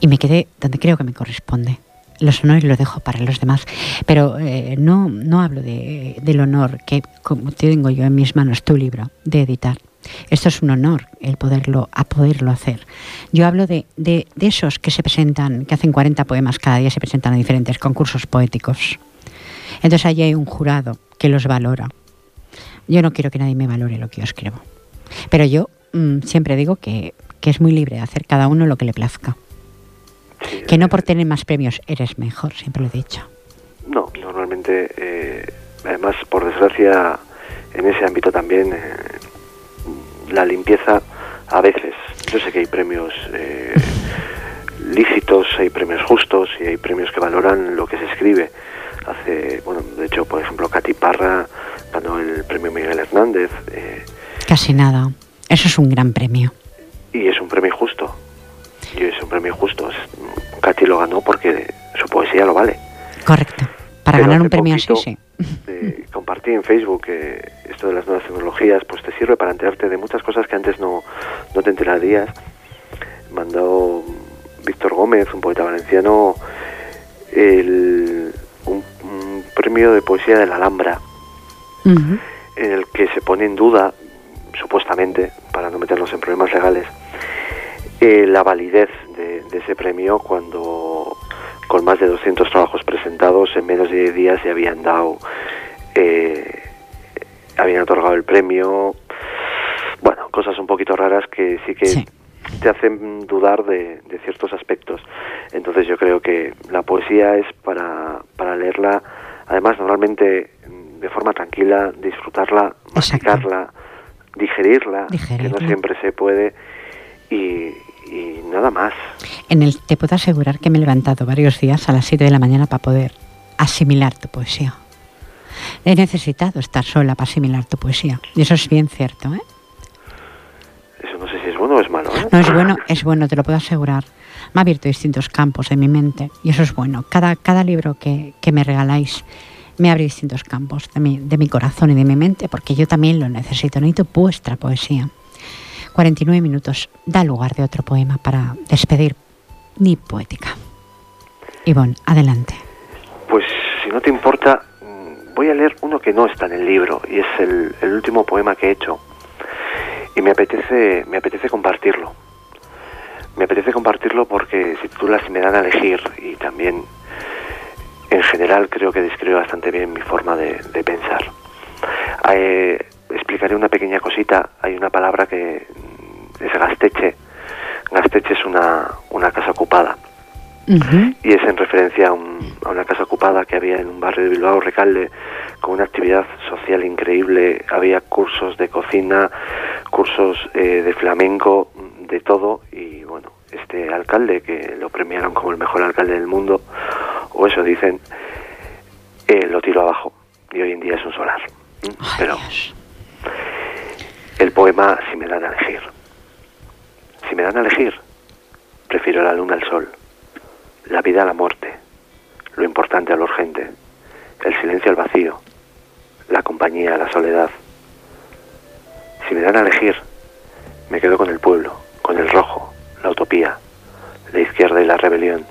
Y me quedé donde creo que me corresponde. Los honores los dejo para los demás. Pero eh, no, no hablo de, del honor que, como tengo yo en mis manos, tu libro, de editar esto es un honor el poderlo, a poderlo hacer. Yo hablo de, de, esos que se presentan, que hacen 40 poemas cada día, se presentan a diferentes concursos poéticos. Entonces allí hay un jurado que los valora. Yo no quiero que nadie me valore lo que yo escribo. Pero yo mm, siempre digo que, que, es muy libre de hacer cada uno lo que le plazca. que no por tener más premios eres mejor, siempre lo he dicho. No, normalmente, eh, además, por desgracia, en ese ámbito también, eh, la limpieza a veces. Yo sé que hay premios eh, lícitos, hay premios justos y hay premios que valoran lo que se escribe. Hace, bueno, de hecho, por ejemplo, Katy Parra ganó el premio Miguel Hernández. Eh, Casi nada. Eso es un gran premio. Y es un premio justo. Y es un premio justo. Katy lo ganó porque su poesía lo vale. Correcto. Para Pero ganar un premio así, sí. Eh, compartí en Facebook que esto de las nuevas tecnologías pues te sirve para enterarte de muchas cosas que antes no, no te enterarías. Mandó Víctor Gómez, un poeta valenciano, el, un, un premio de poesía de la Alhambra en el que se pone en duda, supuestamente, para no meternos en problemas legales, eh, la validez de, de ese premio cuando con más de 200 trabajos presentados en menos de 10 días se habían dado, eh, habían otorgado el premio, bueno, cosas un poquito raras que sí que Sí. te hacen dudar de, de ciertos aspectos. Entonces yo creo que la poesía es para, para leerla, además normalmente mm, de forma tranquila, disfrutarla, masticarla, digerirla, que Digerirla. no siempre se puede, y, y nada más. En el te puedo asegurar que me he levantado varios días a las 7 de la mañana para poder asimilar tu poesía. He necesitado estar sola para asimilar tu poesía. Y eso es bien cierto, ¿eh? Eso no sé si es bueno o es malo. ¿eh? No es bueno, es bueno, te lo puedo asegurar. Me ha abierto distintos campos de mi mente y eso es bueno. Cada, cada libro que, que me regaláis me abre distintos campos de mi, de mi corazón y de mi mente porque yo también lo necesito. Necesito vuestra poesía. 49 minutos da lugar de otro poema para despedir mi poética. Ivonne, adelante. Pues si no te importa, mm, voy a leer uno que no está en el libro y es el, último poema que he hecho y me apetece me apetece compartirlo. Me apetece compartirlo porque se titula Si me dan a elegir y también en general creo que describe bastante bien mi forma de, pensar. Eh, explicaré una pequeña cosita. Hay una palabra que es gasteche. Gasteche es una, una casa ocupada y es en referencia a, un- a una casa ocupada que había en un barrio de Bilbao, Recalde, con una actividad social increíble. Había cursos de cocina, cursos eh, de flamenco, de todo. Y bueno, este alcalde, que lo premiaron como el mejor alcalde del mundo, o eso dicen, eh, lo tiró abajo. Y hoy en día es un solar. Pero el poema, si me dan a elegir. Si me dan a elegir, prefiero la luna al sol, la vida a la muerte, lo importante a lo urgente, el silencio al vacío, la compañía a la soledad. Si me dan a elegir, me quedo con el pueblo, con el rojo, la utopía, la izquierda y la rebelión.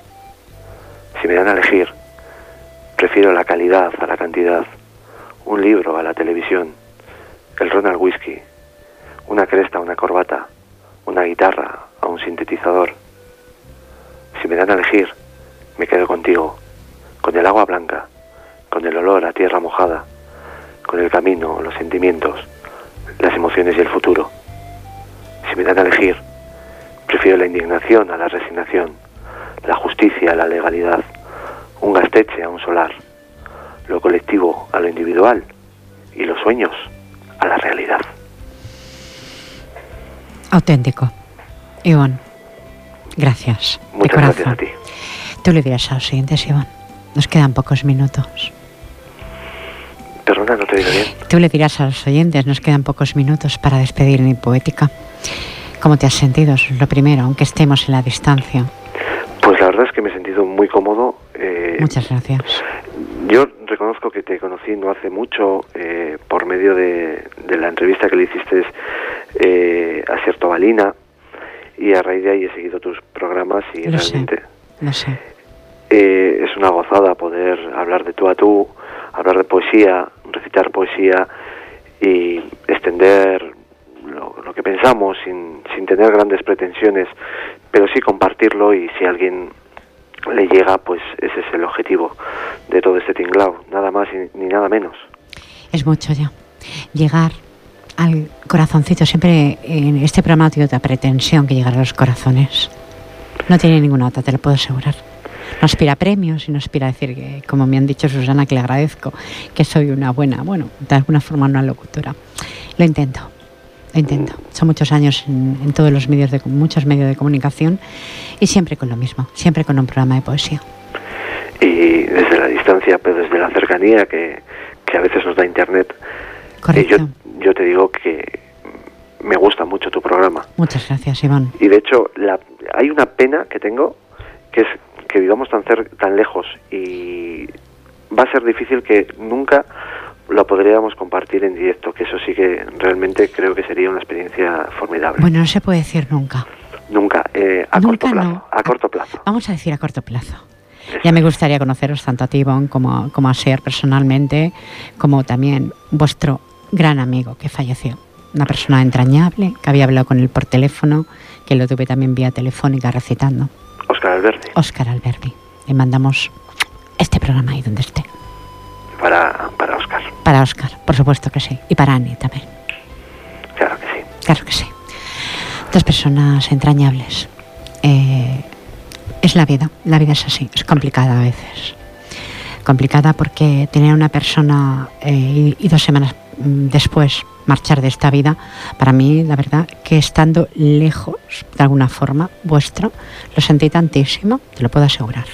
Si me dan a elegir, prefiero la calidad a la cantidad, un libro a la televisión, el ron al whisky, una cresta a una corbata, una guitarra a un sintetizador. Si me dan a elegir, me quedo contigo, con el agua blanca, con el olor a tierra mojada, con el camino, los sentimientos, las emociones y el futuro. Si me dan a elegir, prefiero la indignación a la resignación, la justicia a la legalidad, un gasteche a un solar, lo colectivo a lo individual y los sueños a la realidad. Auténtico. Ivonne, gracias. de Muchas gracias a ti. Tú le dirás a los siguientes, Ivonne. Nos quedan pocos minutos. Perdona, no te digo bien. Tú le dirás a los oyentes, nos quedan pocos minutos para despedir mi poética. ¿Cómo te has sentido? Eso es lo primero, aunque estemos en la distancia. Pues la verdad es que me he sentido muy cómodo. eh, Muchas gracias. Yo reconozco que te conocí no hace mucho eh, por medio de, de la entrevista que le hiciste eh, a Cierto Balina y a raíz de ahí he seguido tus programas y Lo sé. realmente Lo sé. eh, es una gozada poder hablar de tú a tú, hablar de poesía, recitar poesía y extender lo, lo que pensamos sin, sin tener grandes pretensiones, pero sí compartirlo y si a alguien le llega, pues ese es el objetivo de todo este tinglao, nada más y- ni nada menos. Es mucho ya. Llegar al corazoncito. Siempre en este programa tiene otra pretensión que llegar a los corazones. No tiene ninguna otra, te lo puedo asegurar. No aspira a premios y no aspira a decir que, como me han dicho Susana, que le agradezco, que soy una buena, bueno, de alguna forma una locutora. Lo intento, lo intento. Son muchos años en, en todos los medios de muchos medios de comunicación y siempre con lo mismo, siempre con un programa de poesía. Y desde la distancia, pero desde la cercanía que, que a veces nos da Internet, eh, Correcto. yo, yo te digo que me gusta mucho tu programa. Muchas gracias, Iván. Y de hecho, la, hay una pena que tengo, que es que vivamos tan, cer tan lejos y va a ser difícil que nunca lo podríamos compartir en directo, que eso sí que realmente creo que sería una experiencia formidable. Bueno, no se puede decir nunca. Nunca, eh, a corto plazo. A corto plazo. Vamos a decir a corto plazo. Ya me gustaría conoceros tanto a ti, Ivonne, como, como a Ser personalmente, como también vuestro gran amigo que falleció. Una persona entrañable, que había hablado con él por teléfono, que lo tuve también vía telefónica recitando. Oscar Alberti. Oscar Alberti. Le mandamos este programa ahí donde esté. Para, para Oscar. Para Oscar, por supuesto que sí. Y para Annie también. Claro que sí. Claro que sí. Dos personas entrañables. Eh, es la vida, la vida es así, es complicada a veces. Complicada porque tener una persona eh, y, dos semanas después marchar de esta vida, para mí, la verdad, que estando lejos, de alguna forma, vuestro, lo sentí tantísimo, te lo puedo asegurar.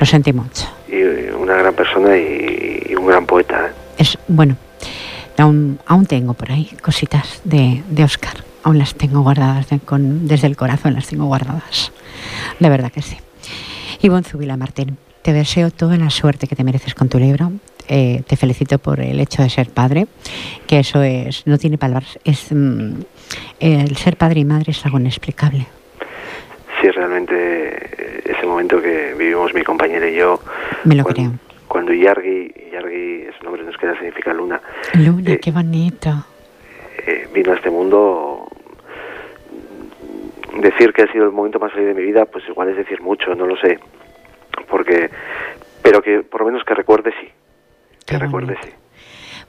Lo sentí mucho. Y una gran persona y, un gran poeta. ¿eh? Es, bueno, aún, aún tengo por ahí cositas de, de Oscar, aún las tengo guardadas, con, desde el corazón las tengo guardadas. De verdad que sí. Ivonne Zubila Martín, te deseo toda la suerte que te mereces con tu libro. Eh, te felicito por el hecho de ser padre, que eso es, no tiene palabras, es mm, el ser padre y madre es algo inexplicable. Sí, realmente eh, ese momento que vivimos mi compañera y yo. Me lo creo. Cuando Yargi, Yargi es un nombre nos queda, significa luna. Luna, eh, qué bonito. vino a este mundo, decir que ha sido el momento más feliz de mi vida, pues igual es decir mucho, no lo sé. Porque, pero que por lo menos que recuerde sí. Que.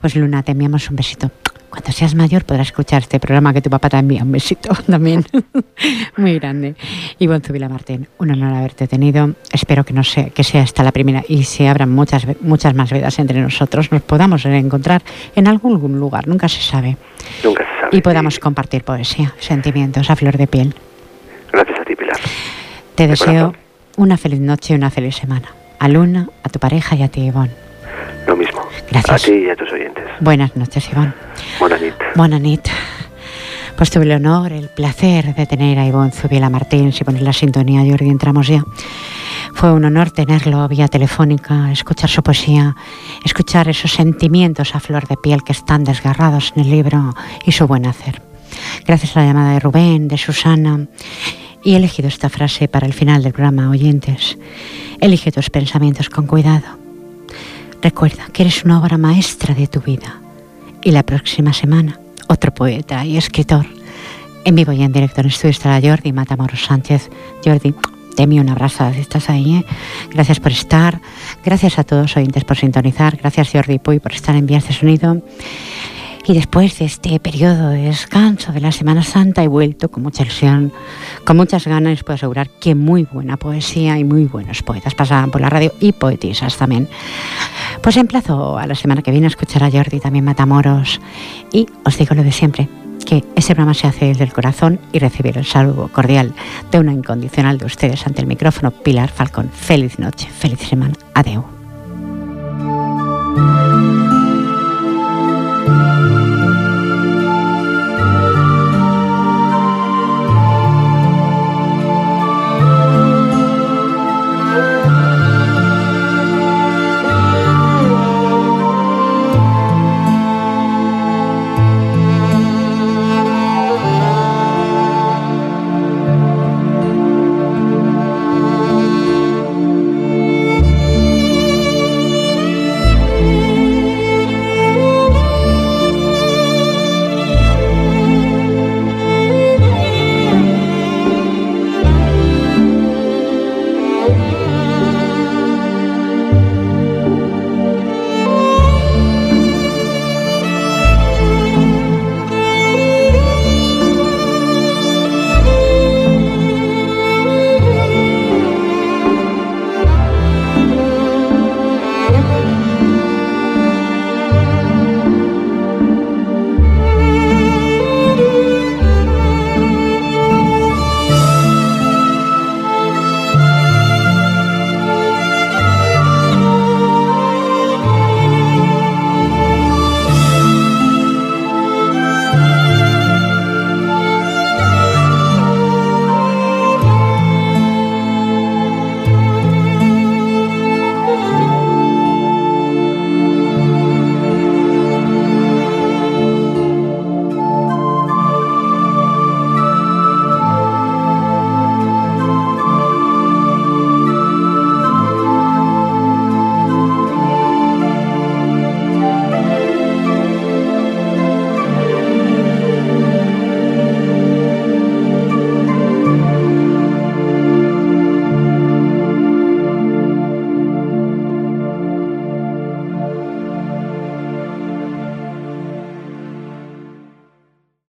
Pues Luna, te enviamos un besito. Cuando seas mayor podrás escuchar este programa que tu papá te envía un besito [LAUGHS] también. [LAUGHS] Muy grande. Y Zubila Martín, un honor haberte tenido. Espero que no sea, que sea esta la primera y se abran muchas, muchas más vidas entre nosotros, nos podamos encontrar en algún lugar, nunca se sabe. Nunca se sabe. Y podamos compartir poesía, sentimientos a flor de piel. Gracias a ti, Pilar. Te deseo una feliz noche y una feliz semana. A Luna, a tu pareja y a ti, Ivonne. Gracias. A ti y a tus oyentes. Buenas noches, Ivonne. Buenas noches. Buenas noches. Pues tuve el honor, el placer de tener a Ivonne Zubiela Martín, si pones la sintonía, Jordi, entramos ya. Fue un honor tenerlo vía telefónica, escuchar su poesía, escuchar esos sentimientos a flor de piel que están desgarrados en el libro y su buen hacer. Gracias a la llamada de Rubén, de Susana y he elegido esta frase para el final del programa, oyentes. Elige tus pensamientos con cuidado. Recuerda que eres una obra maestra de tu vida. Y la próxima semana, otro poeta y escritor. En vivo y en directo en estudio estará Jordi Matamoros Sánchez. Jordi, te un abrazo si estás ahí. ¿eh? Gracias por estar. Gracias a todos oyentes por sintonizar. Gracias Jordi Puy por estar en Vía este Sonido. Y después de este periodo de descanso de la Semana Santa he vuelto con mucha ilusión, con muchas ganas, puedo asegurar que muy buena poesía y muy buenos poetas pasaban por la radio y poetisas también. Pues emplazo a la semana que viene a escuchar a Jordi, también Matamoros, y os digo lo de siempre, que ese programa se hace desde el corazón y recibir el saludo cordial de una incondicional de ustedes ante el micrófono, Pilar Falcón. Feliz noche, feliz semana. Adeu.